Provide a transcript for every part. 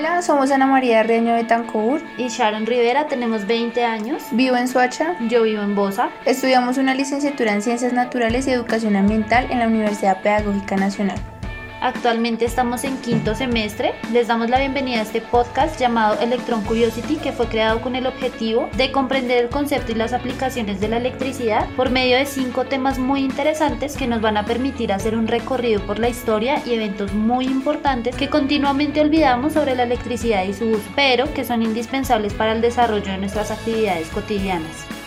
Hola, somos Ana María Reño de Tancour y Sharon Rivera, tenemos 20 años. Vivo en Suacha. Yo vivo en Bosa. Estudiamos una licenciatura en Ciencias Naturales y Educación Ambiental en la Universidad Pedagógica Nacional. Actualmente estamos en quinto semestre. Les damos la bienvenida a este podcast llamado Electron Curiosity que fue creado con el objetivo de comprender el concepto y las aplicaciones de la electricidad por medio de cinco temas muy interesantes que nos van a permitir hacer un recorrido por la historia y eventos muy importantes que continuamente olvidamos sobre la electricidad y su uso, pero que son indispensables para el desarrollo de nuestras actividades cotidianas.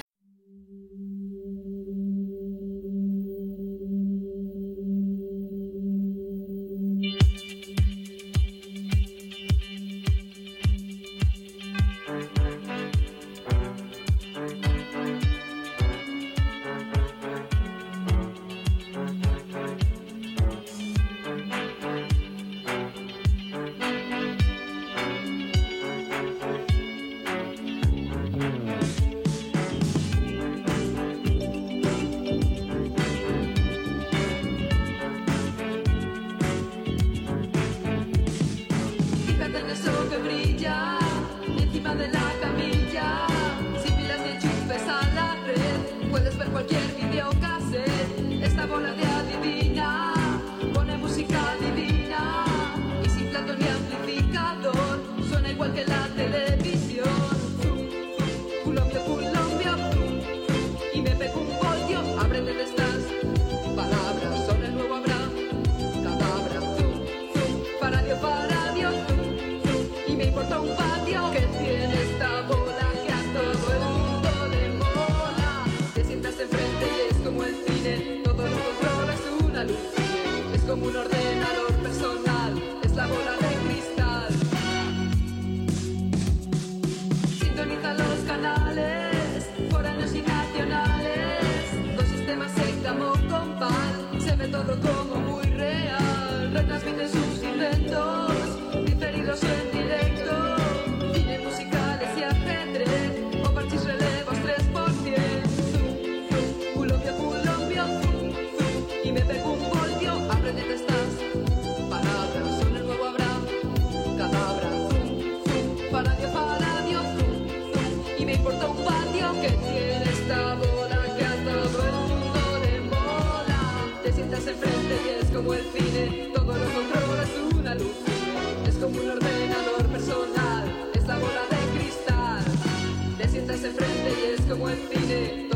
the one it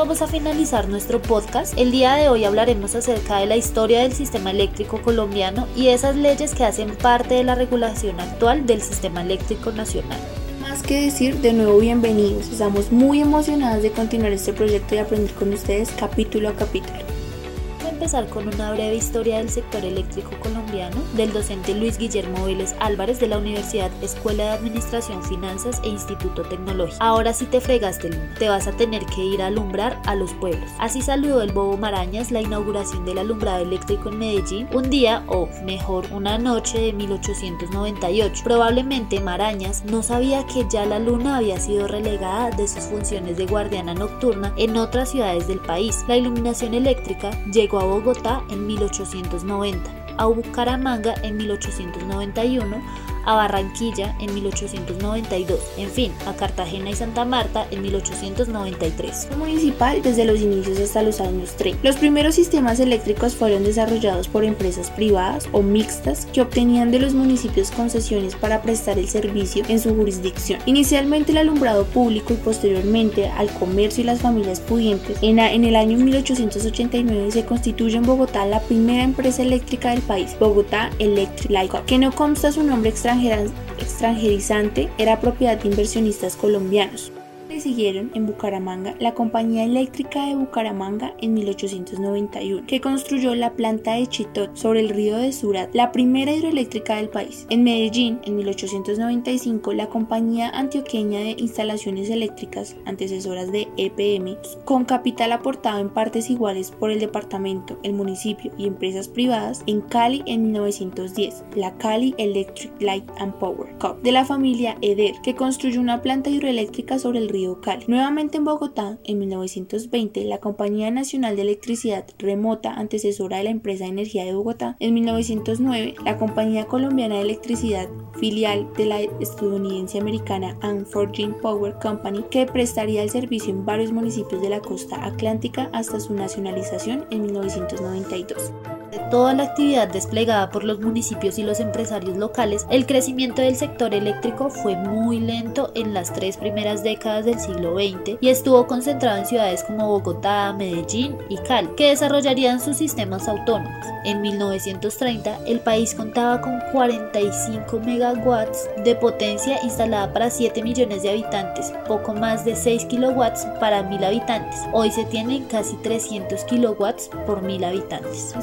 vamos a finalizar nuestro podcast. El día de hoy hablaremos acerca de la historia del sistema eléctrico colombiano y esas leyes que hacen parte de la regulación actual del sistema eléctrico nacional. Más que decir, de nuevo bienvenidos. Estamos muy emocionados de continuar este proyecto y aprender con ustedes capítulo a capítulo empezar con una breve historia del sector eléctrico colombiano del docente Luis Guillermo Vélez Álvarez de la Universidad Escuela de Administración, Finanzas e Instituto Tecnológico. Ahora sí te fregaste, Luna. Te vas a tener que ir a alumbrar a los pueblos. Así saludó el Bobo Marañas la inauguración del alumbrado eléctrico en Medellín un día o mejor una noche de 1898. Probablemente Marañas no sabía que ya la luna había sido relegada de sus funciones de guardiana nocturna en otras ciudades del país. La iluminación eléctrica llegó a Bogotá en 1890, a Bucaramanga en 1891, a Barranquilla en 1892, en fin, a Cartagena y Santa Marta en 1893. Municipal desde los inicios hasta los años 30. Los primeros sistemas eléctricos fueron desarrollados por empresas privadas o mixtas que obtenían de los municipios concesiones para prestar el servicio en su jurisdicción. Inicialmente el alumbrado público y posteriormente al comercio y las familias pudientes. En, en el año 1889 se constituye en Bogotá la primera empresa eléctrica del país, Bogotá Electric Light, que no consta su nombre extra extranjerizante era propiedad de inversionistas colombianos siguieron en Bucaramanga la Compañía Eléctrica de Bucaramanga en 1891, que construyó la planta de Chitot sobre el río de Surat, la primera hidroeléctrica del país. En Medellín, en 1895, la Compañía Antioqueña de Instalaciones Eléctricas, antecesoras de EPM, con capital aportado en partes iguales por el departamento, el municipio y empresas privadas, en Cali en 1910, la Cali Electric Light and Power Cup de la familia Eder, que construyó una planta hidroeléctrica sobre el río Nuevamente en Bogotá, en 1920, la Compañía Nacional de Electricidad Remota, antecesora de la empresa de energía de Bogotá, en 1909, la Compañía Colombiana de Electricidad, filial de la estadounidense americana Unforging Power Company, que prestaría el servicio en varios municipios de la costa atlántica hasta su nacionalización en 1992 de toda la actividad desplegada por los municipios y los empresarios locales, el crecimiento del sector eléctrico fue muy lento en las tres primeras décadas del siglo XX y estuvo concentrado en ciudades como Bogotá, Medellín y Cali, que desarrollarían sus sistemas autónomos. En 1930, el país contaba con 45 megawatts de potencia instalada para 7 millones de habitantes, poco más de 6 kilowatts para 1000 habitantes. Hoy se tienen casi 300 kilowatts por 1000 habitantes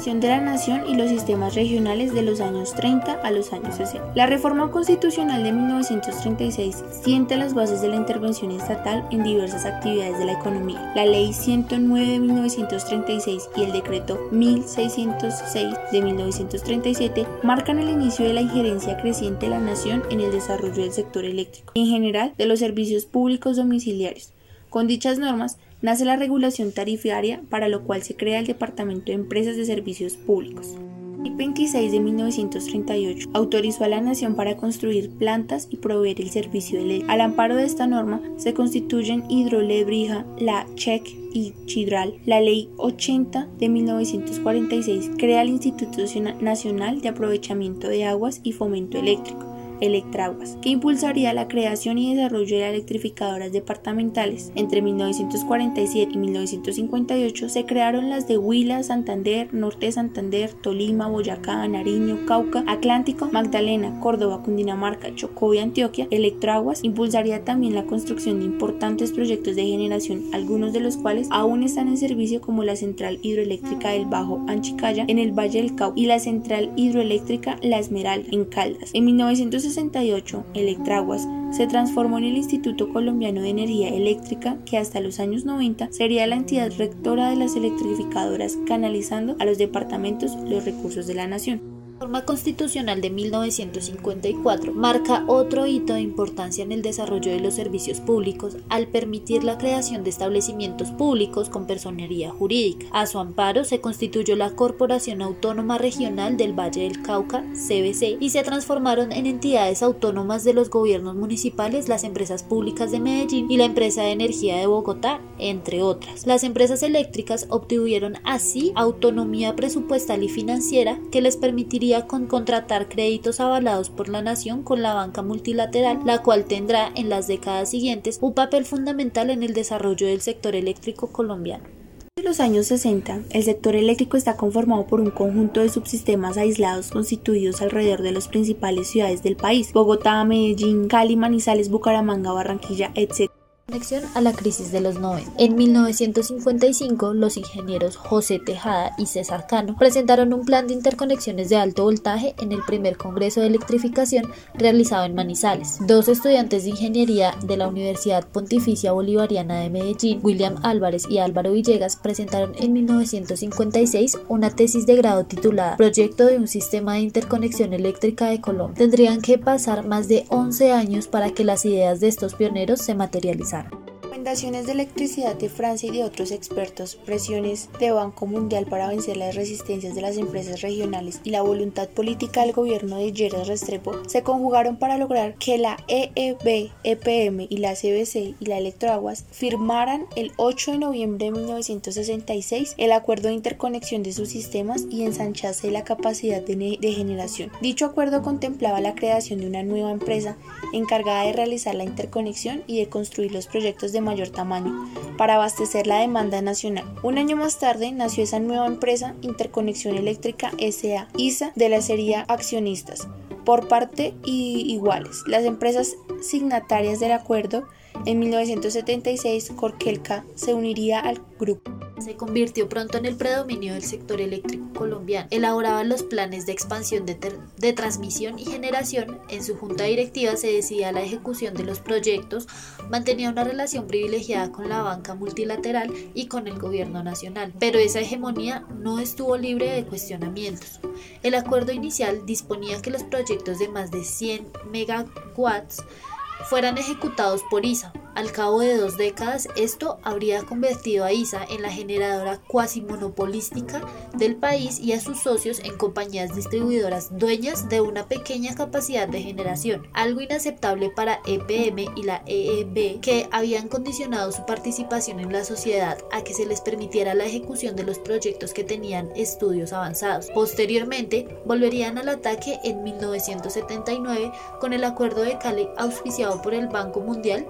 nación y los sistemas regionales de los años 30 a los años 60. La reforma constitucional de 1936 siente las bases de la intervención estatal en diversas actividades de la economía. La ley 109 de 1936 y el decreto 1606 de 1937 marcan el inicio de la injerencia creciente de la nación en el desarrollo del sector eléctrico y en general de los servicios públicos domiciliarios. Con dichas normas, nace la regulación tarifaria para lo cual se crea el Departamento de Empresas de Servicios Públicos. El 26 de 1938 autorizó a la Nación para construir plantas y proveer el servicio eléctrico. Al amparo de esta norma se constituyen Hidrolebrija, la CHEC y Chidral. La Ley 80 de 1946 crea el Instituto Nacional de Aprovechamiento de Aguas y Fomento Eléctrico Electraguas, que impulsaría la creación y desarrollo de electrificadoras departamentales. Entre 1947 y 1958 se crearon las de Huila, Santander, Norte de Santander, Tolima, Boyacá, Nariño, Cauca, Atlántico, Magdalena, Córdoba, Cundinamarca, Chocó y Antioquia. Electraguas impulsaría también la construcción de importantes proyectos de generación, algunos de los cuales aún están en servicio como la central hidroeléctrica del Bajo Anchicaya en el Valle del Cauca y la central hidroeléctrica La Esmeralda en Caldas. En 1960 1968, Electraguas se transformó en el Instituto Colombiano de Energía Eléctrica, que hasta los años 90 sería la entidad rectora de las electrificadoras, canalizando a los departamentos los recursos de la nación. La norma constitucional de 1954 marca otro hito de importancia en el desarrollo de los servicios públicos al permitir la creación de establecimientos públicos con personería jurídica. A su amparo se constituyó la Corporación Autónoma Regional del Valle del Cauca, CBC, y se transformaron en entidades autónomas de los gobiernos municipales las empresas públicas de Medellín y la empresa de energía de Bogotá, entre otras. Las empresas eléctricas obtuvieron así autonomía presupuestal y financiera que les permitiría con contratar créditos avalados por la nación con la banca multilateral, la cual tendrá en las décadas siguientes un papel fundamental en el desarrollo del sector eléctrico colombiano. En los años 60, el sector eléctrico está conformado por un conjunto de subsistemas aislados constituidos alrededor de las principales ciudades del país, Bogotá, Medellín, Cali, Manizales, Bucaramanga, Barranquilla, etc. Conexión a la crisis de los 90. En 1955, los ingenieros José Tejada y César Cano presentaron un plan de interconexiones de alto voltaje en el primer Congreso de Electrificación realizado en Manizales. Dos estudiantes de ingeniería de la Universidad Pontificia Bolivariana de Medellín, William Álvarez y Álvaro Villegas, presentaron en 1956 una tesis de grado titulada Proyecto de un sistema de interconexión eléctrica de Colombia. Tendrían que pasar más de 11 años para que las ideas de estos pioneros se materializaran. Makassar. Recomendaciones de electricidad de Francia y de otros expertos, presiones de Banco Mundial para vencer las resistencias de las empresas regionales y la voluntad política del gobierno de Gerard Restrepo se conjugaron para lograr que la EEB, EPM y la CBC y la Electroaguas firmaran el 8 de noviembre de 1966 el acuerdo de interconexión de sus sistemas y ensanchase la capacidad de, de generación. Dicho acuerdo contemplaba la creación de una nueva empresa encargada de realizar la interconexión y de construir los proyectos de mayor tamaño para abastecer la demanda nacional. Un año más tarde nació esa nueva empresa Interconexión Eléctrica SA, ISA, de la serie Accionistas, por parte y iguales. Las empresas signatarias del acuerdo en 1976 Corkelca se uniría al grupo se convirtió pronto en el predominio del sector eléctrico colombiano. Elaboraba los planes de expansión de, de, transmisión y generación. En su junta directiva se decidía la ejecución de los proyectos, mantenía una relación privilegiada con la banca multilateral y con el gobierno nacional. Pero esa hegemonía no estuvo libre de cuestionamientos. El acuerdo inicial disponía que los proyectos de más de 100 megawatts fueran ejecutados por ISA. Al cabo de dos décadas, esto habría convertido a ISA en la generadora cuasi monopolística del país y a sus socios en compañías distribuidoras dueñas de una pequeña capacidad de generación, algo inaceptable para EPM y la EEB, que habían condicionado su participación en la sociedad a que se les permitiera la ejecución de los proyectos que tenían estudios avanzados. Posteriormente, volverían al ataque en 1979 con el acuerdo de Cali auspiciado por el Banco Mundial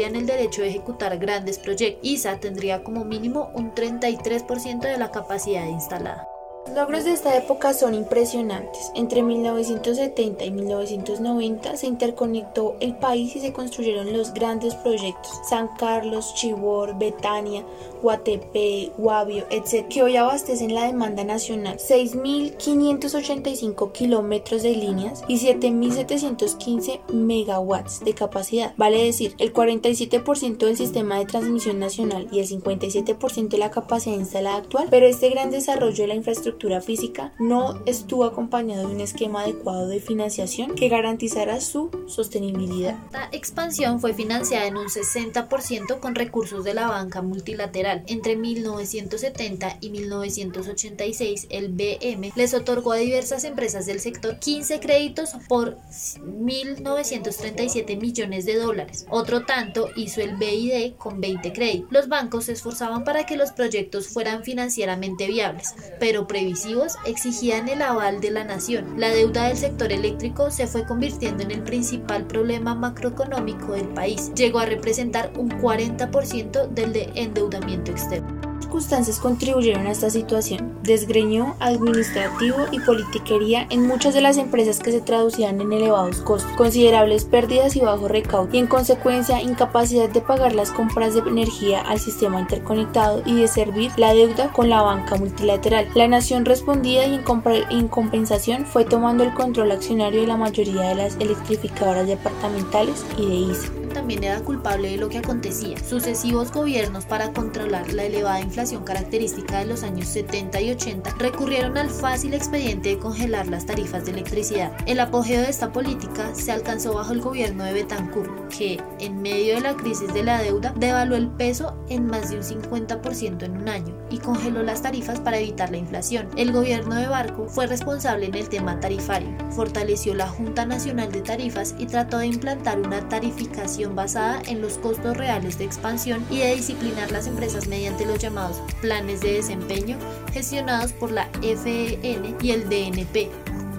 obtendrían el derecho de ejecutar grandes proyectos. ISA tendría como mínimo un 33% de la capacidad instalada. Los logros de esta época son impresionantes. Entre 1970 y 1990 se interconectó el país y se construyeron los grandes proyectos San Carlos, Chibor, Betania, Guatepe, Guavio, etc., que hoy abastecen la demanda nacional. 6.585 kilómetros de líneas y 7.715 megawatts de capacidad. Vale decir, el 47% del sistema de transmisión nacional y el 57% de la capacidad instalada actual, pero este gran desarrollo de la infraestructura física no estuvo acompañado de un esquema adecuado de financiación que garantizara su sostenibilidad. La expansión fue financiada en un 60% con recursos de la banca multilateral. Entre 1970 y 1986, el BM les otorgó a diversas empresas del sector 15 créditos por 1.937 millones de dólares. Otro tanto hizo el BID con 20 créditos. Los bancos se esforzaban para que los proyectos fueran financieramente viables, pero exigían el aval de la nación. La deuda del sector eléctrico se fue convirtiendo en el principal problema macroeconómico del país. Llegó a representar un 40% del de endeudamiento externo circunstancias contribuyeron a esta situación. Desgreñó administrativo y politiquería en muchas de las empresas que se traducían en elevados costos, considerables pérdidas y bajo recaudo, y en consecuencia incapacidad de pagar las compras de energía al sistema interconectado y de servir la deuda con la banca multilateral. La nación respondía y en, en compensación fue tomando el control accionario de la mayoría de las electrificadoras departamentales y de ISA también era culpable de lo que acontecía. Sucesivos gobiernos para controlar la elevada inflación característica de los años 70 y 80 recurrieron al fácil expediente de congelar las tarifas de electricidad. El apogeo de esta política se alcanzó bajo el gobierno de Betancourt, que, en medio de la crisis de la deuda, devaluó el peso en más de un 50% en un año y congeló las tarifas para evitar la inflación. El gobierno de Barco fue responsable en el tema tarifario, fortaleció la Junta Nacional de Tarifas y trató de implantar una tarificación basada en los costos reales de expansión y de disciplinar las empresas mediante los llamados planes de desempeño gestionados por la FEN y el DNP.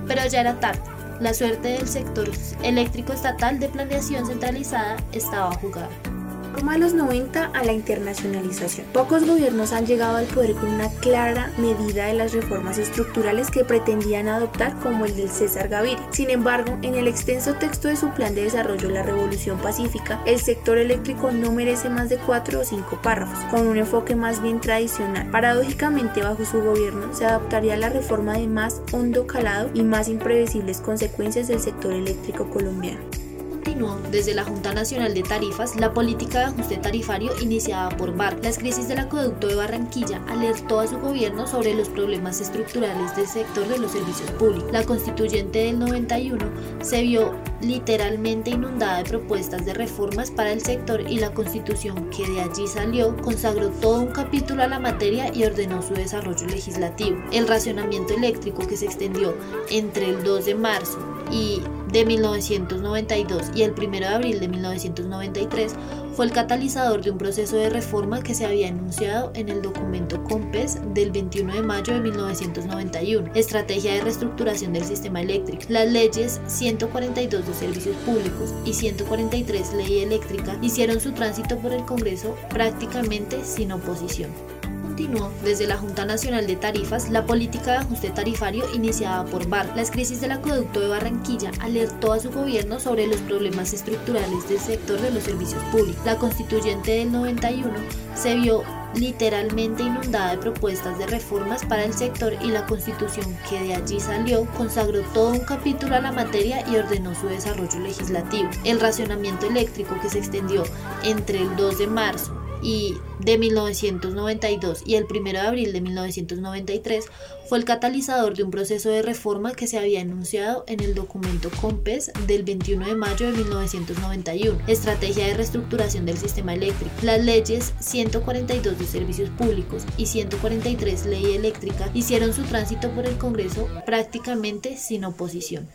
Pero ya era tarde. La suerte del sector eléctrico estatal de planeación centralizada estaba jugada. Como a los 90 a la internacionalización. Pocos gobiernos han llegado al poder con una clara medida de las reformas estructurales que pretendían adoptar como el del César Gaviria. Sin embargo, en el extenso texto de su plan de desarrollo La Revolución Pacífica, el sector eléctrico no merece más de cuatro o cinco párrafos, con un enfoque más bien tradicional. Paradójicamente, bajo su gobierno se adoptaría la reforma de más hondo calado y más imprevisibles consecuencias del sector eléctrico colombiano desde la Junta Nacional de Tarifas la política de ajuste tarifario iniciada por BAR. Las crisis del acueducto de Barranquilla alertó a su gobierno sobre los problemas estructurales del sector de los servicios públicos. La constituyente del 91 se vio literalmente inundada de propuestas de reformas para el sector y la constitución que de allí salió consagró todo un capítulo a la materia y ordenó su desarrollo legislativo. El racionamiento eléctrico que se extendió entre el 2 de marzo y de 1992 y el 1 de abril de 1993 fue el catalizador de un proceso de reforma que se había enunciado en el documento COMPES del 21 de mayo de 1991, Estrategia de Reestructuración del Sistema Eléctrico. Las leyes 142 de Servicios Públicos y 143 Ley Eléctrica hicieron su tránsito por el Congreso prácticamente sin oposición continuó desde la Junta Nacional de Tarifas la política de ajuste tarifario iniciada por BAR. Las crisis del acueducto de Barranquilla alertó a su gobierno sobre los problemas estructurales del sector de los servicios públicos. La constituyente del 91 se vio literalmente inundada de propuestas de reformas para el sector y la constitución que de allí salió consagró todo un capítulo a la materia y ordenó su desarrollo legislativo. El racionamiento eléctrico que se extendió entre el 2 de marzo y de 1992 y el 1 de abril de 1993 fue el catalizador de un proceso de reforma que se había enunciado en el documento COMPES del 21 de mayo de 1991, Estrategia de Reestructuración del Sistema Eléctrico. Las leyes 142 de Servicios Públicos y 143 Ley Eléctrica hicieron su tránsito por el Congreso prácticamente sin oposición.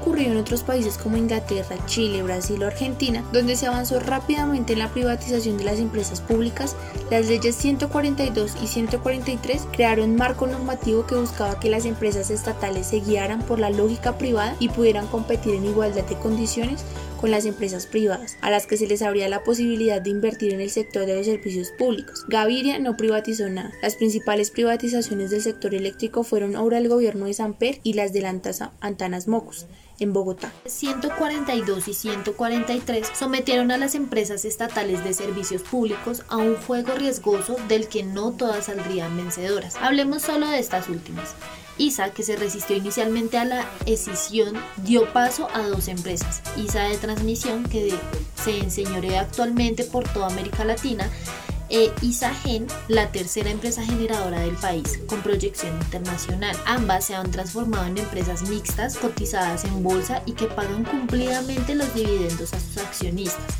Ocurrido en otros países como Inglaterra, Chile, Brasil o Argentina, donde se avanzó rápidamente en la privatización de las empresas públicas, las leyes 142 y 143 crearon un marco normativo que buscaba que las empresas estatales se guiaran por la lógica privada y pudieran competir en igualdad de condiciones con las empresas privadas, a las que se les abría la posibilidad de invertir en el sector de los servicios públicos. Gaviria no privatizó nada. Las principales privatizaciones del sector eléctrico fueron obra del gobierno de Samper y las de Antanas Mocus en Bogotá. 142 y 143 sometieron a las empresas estatales de servicios públicos a un juego riesgoso del que no todas saldrían vencedoras. Hablemos solo de estas últimas. ISA, que se resistió inicialmente a la escisión, dio paso a dos empresas. ISA de transmisión, que se enseñorea actualmente por toda América Latina, e Isagen, la tercera empresa generadora del país, con proyección internacional. Ambas se han transformado en empresas mixtas cotizadas en bolsa y que pagan cumplidamente los dividendos a sus accionistas.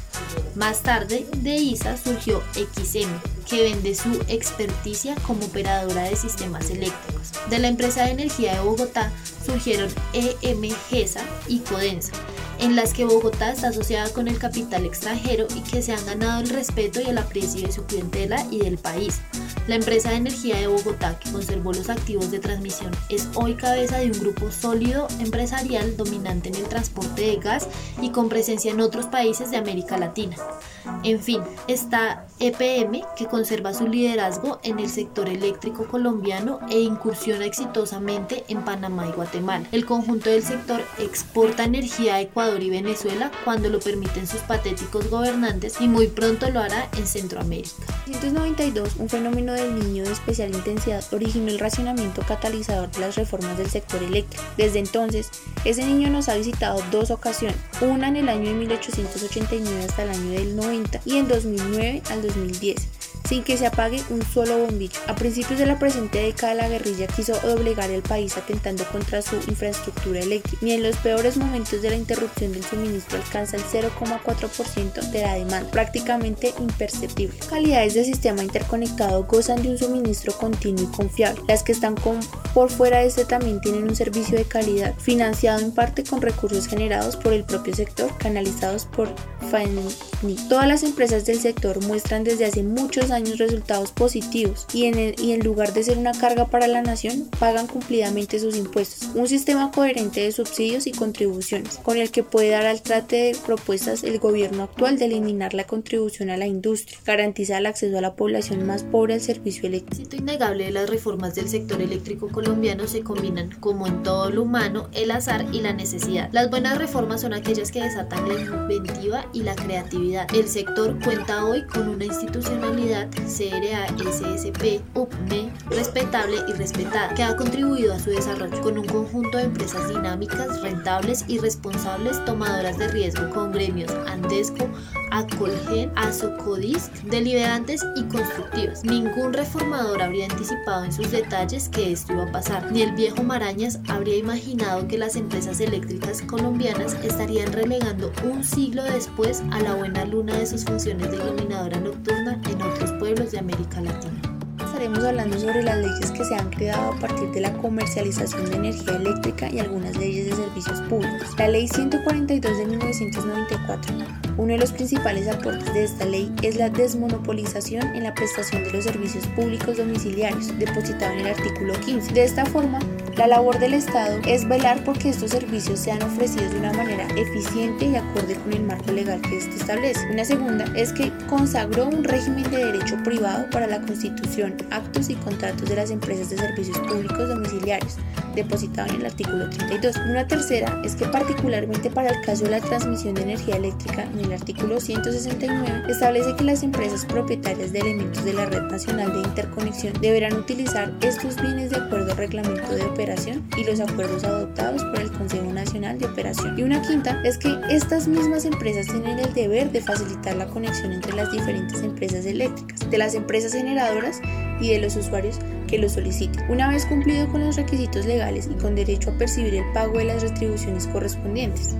Más tarde, de ISA surgió XM, que vende su experticia como operadora de sistemas eléctricos. De la empresa de energía de Bogotá surgieron EMGESA y Codensa, en las que Bogotá está asociada con el capital extranjero y que se han ganado el respeto y el aprecio de su clientela y del país. La empresa de energía de Bogotá, que conservó los activos de transmisión, es hoy cabeza de un grupo sólido empresarial dominante en el transporte de gas y con presencia en otros países de América Latina. En fin, está EPM, que conserva su liderazgo en el sector eléctrico colombiano e incursiona exitosamente en Panamá y Guatemala. El conjunto del sector exporta energía a Ecuador y Venezuela cuando lo permiten sus patéticos gobernantes y muy pronto lo hará en Centroamérica. En 1992, un fenómeno del niño de especial intensidad originó el racionamiento catalizador de las reformas del sector eléctrico. Desde entonces, ese niño nos ha visitado dos ocasiones, una en el año de 1889 hasta el año del 90 y en 2009 al 2010 sin que se apague un solo bombillo. A principios de la presente década la guerrilla quiso doblegar el país atentando contra su infraestructura eléctrica. Ni en los peores momentos de la interrupción del suministro alcanza el 0,4% de la demanda, prácticamente imperceptible. Calidades de sistema interconectado gozan de un suministro continuo y confiable. Las que están por fuera de este también tienen un servicio de calidad, financiado en parte con recursos generados por el propio sector, canalizados por FANI. Todas las empresas del sector muestran desde hace muchos años resultados positivos y en, y en lugar de ser una carga para la nación, pagan cumplidamente sus impuestos. Un sistema coherente de subsidios y contribuciones, con el que puede dar al trate de propuestas el gobierno actual de eliminar la contribución a la industria, garantiza el acceso a la población más pobre al servicio eléctrico. El innegable de las reformas del sector eléctrico colombiano se combinan, como en todo lo humano, el azar y la necesidad. Las buenas reformas son aquellas que desatan la inventiva y la creatividad. El sector cuenta hoy con una institucionalidad CRA, SSP, UPME, respetable y respetada, que ha contribuido a su desarrollo con un conjunto de empresas dinámicas, rentables y responsables tomadoras de riesgo con gremios Andesco, Acolgen, Azocodisc, deliberantes y constructivos. Ningún reformador habría anticipado en sus detalles que esto iba a pasar, ni el viejo Marañas habría imaginado que las empresas eléctricas colombianas estarían relegando un siglo después a la buena luna de sus funciones de iluminadora nocturna de América Latina. Estaremos hablando sobre las leyes que se han creado a partir de la comercialización de energía eléctrica y algunas leyes de servicios públicos. La Ley 142 de 1994 uno de los principales aportes de esta ley es la desmonopolización en la prestación de los servicios públicos domiciliarios, depositado en el artículo 15. De esta forma, la labor del Estado es velar por que estos servicios sean ofrecidos de una manera eficiente y acorde con el marco legal que éste establece. Una segunda es que consagró un régimen de derecho privado para la constitución, actos y contratos de las empresas de servicios públicos domiciliarios, depositado en el artículo 32. Una tercera es que particularmente para el caso de la transmisión de energía eléctrica en el artículo 169 establece que las empresas propietarias de elementos de la red nacional de interconexión deberán utilizar estos bienes de acuerdo al reglamento de operación y los acuerdos adoptados por el Consejo Nacional de Operación. Y una quinta es que estas mismas empresas tienen el deber de facilitar la conexión entre las diferentes empresas eléctricas, de las empresas generadoras y de los usuarios que lo soliciten. Una vez cumplido con los requisitos legales y con derecho a percibir el pago de las retribuciones correspondientes.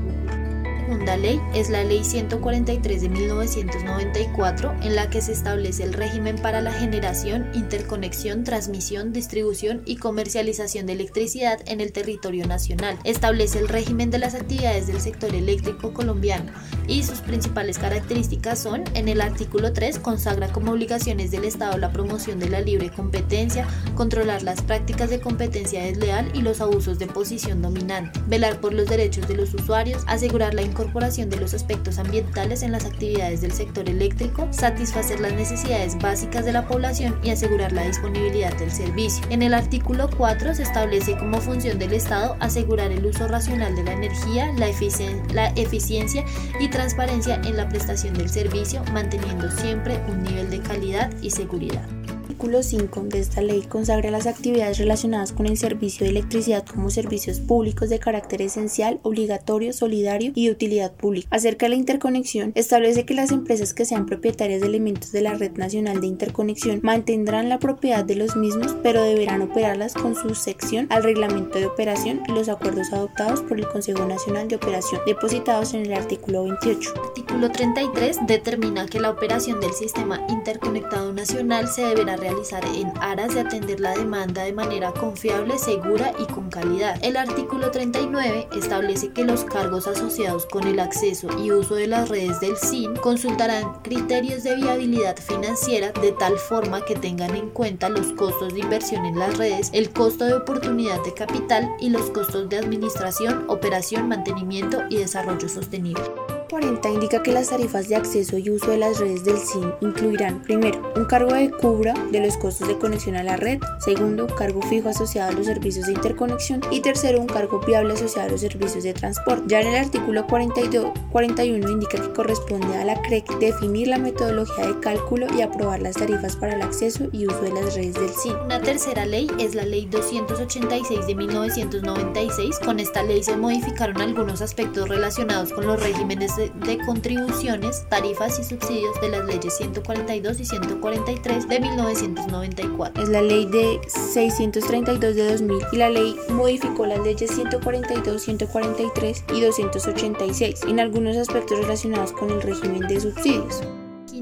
Segunda ley es la Ley 143 de 1994, en la que se establece el régimen para la generación, interconexión, transmisión, distribución y comercialización de electricidad en el territorio nacional. Establece el régimen de las actividades del sector eléctrico colombiano y sus principales características son, en el artículo 3, consagra como obligaciones del Estado la promoción de la libre competencia, controlar las prácticas de competencia desleal y los abusos de posición dominante, velar por los derechos de los usuarios, asegurar la incorporación de los aspectos ambientales en las actividades del sector eléctrico, satisfacer las necesidades básicas de la población y asegurar la disponibilidad del servicio. En el artículo 4 se establece como función del Estado asegurar el uso racional de la energía, la eficiencia y transparencia en la prestación del servicio, manteniendo siempre un nivel de calidad y seguridad artículo 5 de esta ley consagra las actividades relacionadas con el servicio de electricidad como servicios públicos de carácter esencial, obligatorio, solidario y de utilidad pública. Acerca de la interconexión, establece que las empresas que sean propietarias de elementos de la Red Nacional de Interconexión mantendrán la propiedad de los mismos, pero deberán operarlas con su sección al reglamento de operación y los acuerdos adoptados por el Consejo Nacional de Operación, depositados en el artículo 28. Artículo 33 determina que la operación del sistema interconectado nacional se deberá realizar en aras de atender la demanda de manera confiable, segura y con calidad. El artículo 39 establece que los cargos asociados con el acceso y uso de las redes del SIN consultarán criterios de viabilidad financiera de tal forma que tengan en cuenta los costos de inversión en las redes, el costo de oportunidad de capital y los costos de administración, operación, mantenimiento y desarrollo sostenible. 40 indica que las tarifas de acceso y uso de las redes del SIN incluirán, primero, un cargo de cubra de los costos de conexión a la red, segundo, un cargo fijo asociado a los servicios de interconexión y tercero, un cargo viable asociado a los servicios de transporte. Ya en el artículo 42, 41 indica que corresponde a la CREC definir la metodología de cálculo y aprobar las tarifas para el acceso y uso de las redes del SIN. Una tercera ley es la Ley 286 de 1996. Con esta ley se modificaron algunos aspectos relacionados con los regímenes de, contribuciones, tarifas y subsidios de las leyes 142 y 143 de 1994. Es la ley de 632 de 2000 y la ley modificó las leyes 142, 143 y 286 en algunos aspectos relacionados con el régimen de subsidios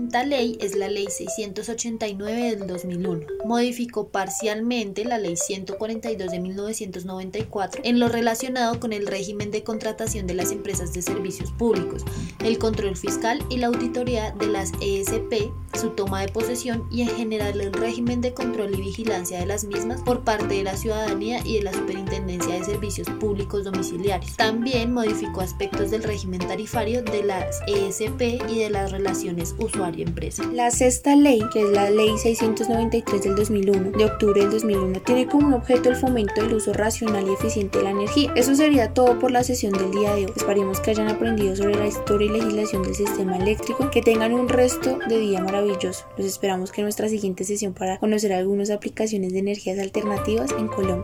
quinta ley es la Ley 689 del 2001. Modificó parcialmente la Ley 142 de 1994 en lo relacionado con el régimen de contratación de las empresas de servicios públicos, el control fiscal y la auditoría de las ESP, su toma de posesión y en general el régimen de control y vigilancia de las mismas por parte de la ciudadanía y de la Superintendencia de Servicios Públicos Domiciliarios. También modificó aspectos del régimen tarifario de las ESP y de las relaciones empresa. La sexta ley, que es la Ley 693 del 2001, de octubre del 2001, tiene como objeto el fomento del uso racional y eficiente de la energía. Eso sería todo por la sesión del día de hoy. Esperemos que hayan aprendido sobre la historia y legislación del sistema eléctrico, que tengan un resto de día maravilloso. Los esperamos que en nuestra siguiente sesión para conocer algunas aplicaciones de energías alternativas en Colombia.